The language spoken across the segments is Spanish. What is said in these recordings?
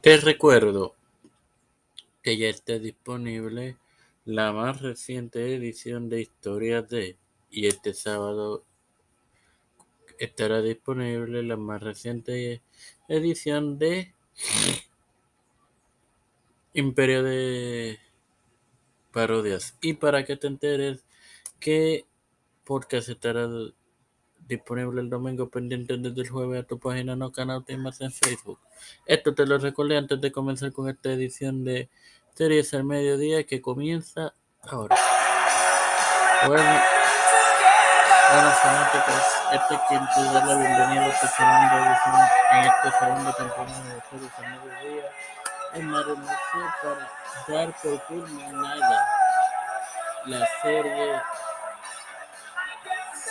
Te recuerdo que ya está disponible la más reciente edición de Historias de y este sábado estará disponible la más reciente edición de Imperio de Parodias. Y para que te enteres que podcast estará disponible el domingo pendiente desde el jueves a tu página no canal más en Facebook. Esto te lo recordé antes de comenzar con esta edición de Series al Mediodía que comienza ahora. Bueno, bueno fanáticos, este es quien te da la bienvenida a esta segunda edición en esta segunda temporada de Series al Mediodía en Mario para dar por culminada la serie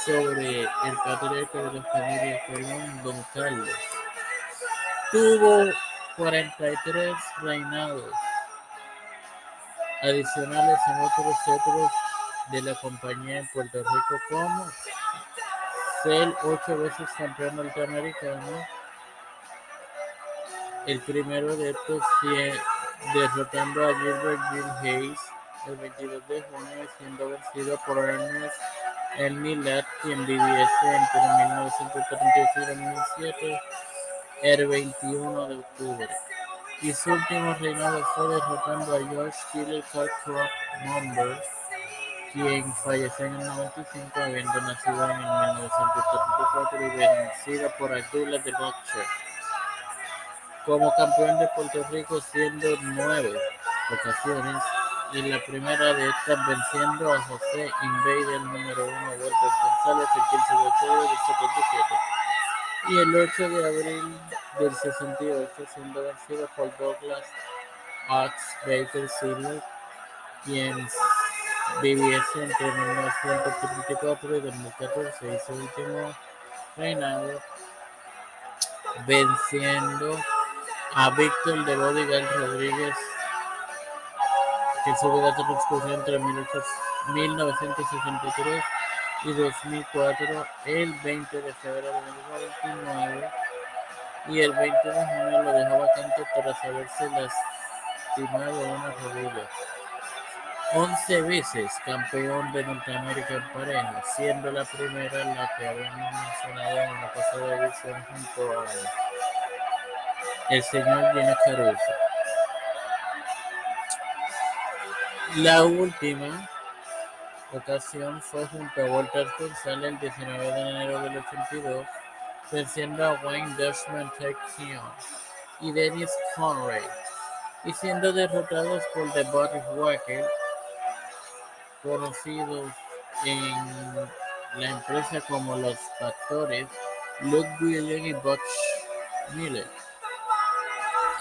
sobre el patriarca de la familia Colón, Don Carlos. Tuvo 43 reinados adicionales en otros otros de la compañía en Puerto Rico como ser ocho veces campeón norteamericano. El primero de estos derrotando a Gilbert Jim Hayes el 22 de junio siendo vencido por Ernest el Milad, quien viviese entre 1936 y 2007, el 21 de octubre. Y su último reinado fue derrotando a George Killer Carcroft Number, quien falleció en el 95 habiendo nacido en el 1934 y vencido por Abdullah de Boxer. Como campeón de Puerto Rico siendo nueve ocasiones, y la primera de estas venciendo a José Invader número uno Walter González el 15 de octubre del 77 y el 8 de abril del 68 siendo vencido por Douglas Ox Baker Sr. quien viviese entre 1934 y 2014 y su último reinado venciendo a Víctor de Bodigal Rodríguez que su vida transcurrió entre 1963 y 2004, el 20 de febrero de 1929 y el 20 de junio lo dejó vacante por haberse lastimado una rodilla. 11 veces campeón de Norteamérica en pareja, siendo la primera la que habíamos mencionado en la pasada edición junto a el señor Gino Caruso. La última ocasión fue junto a Walter González el 19 de enero del 82, venciendo a Wayne Dutchman Texion y Dennis Conray, y siendo derrotados por The Body Wacker, conocidos en la empresa como los Factores, Luke William y Butch Miller,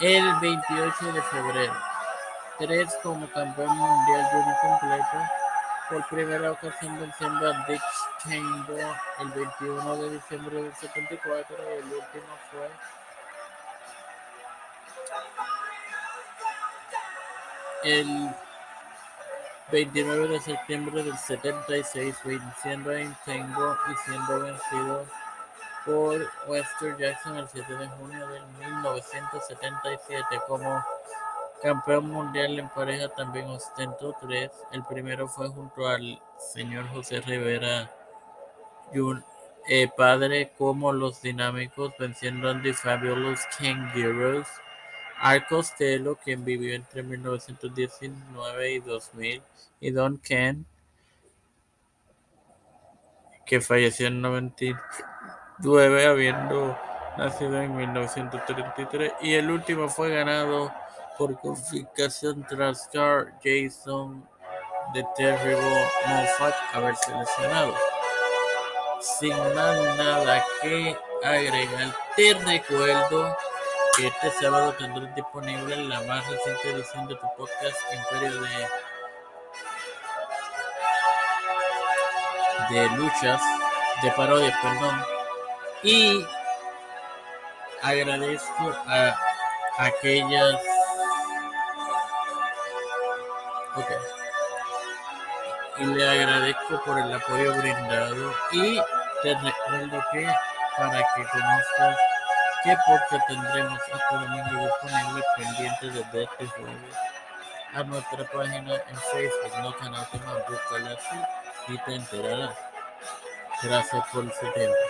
el 28 de febrero tres como campeón mundial junior completo, por primera ocasión venciendo a Dick Chamber el 21 de diciembre del 74 y el último fue el 29 de septiembre del 76 venciendo a Intengo y siendo vencido por Wester Jackson el 7 de junio de 1977 como Campeón mundial en pareja también ostentó tres. El primero fue junto al señor José Rivera, eh, padre como los dinámicos, venciendo a The Fabulous Kangaroos. Al Costello, quien vivió entre 1919 y 2000, y Don Ken, que falleció en 99, habiendo nacido en 1933. Y el último fue ganado por confiscación tras Carl Jason de Terrible Moffat haber seleccionado. Sin más nada que agregar, te recuerdo que este sábado tendrás disponible la más reciente edición de tu podcast Imperio de, de luchas, de parodias, perdón. Y agradezco a aquellas Y le agradezco por el apoyo brindado y te recuerdo que para que conozcas que porque tendremos el mundo disponible pendiente desde este jueves a nuestra página en Facebook, no canal búscala así y te enterarás. Gracias por su tiempo.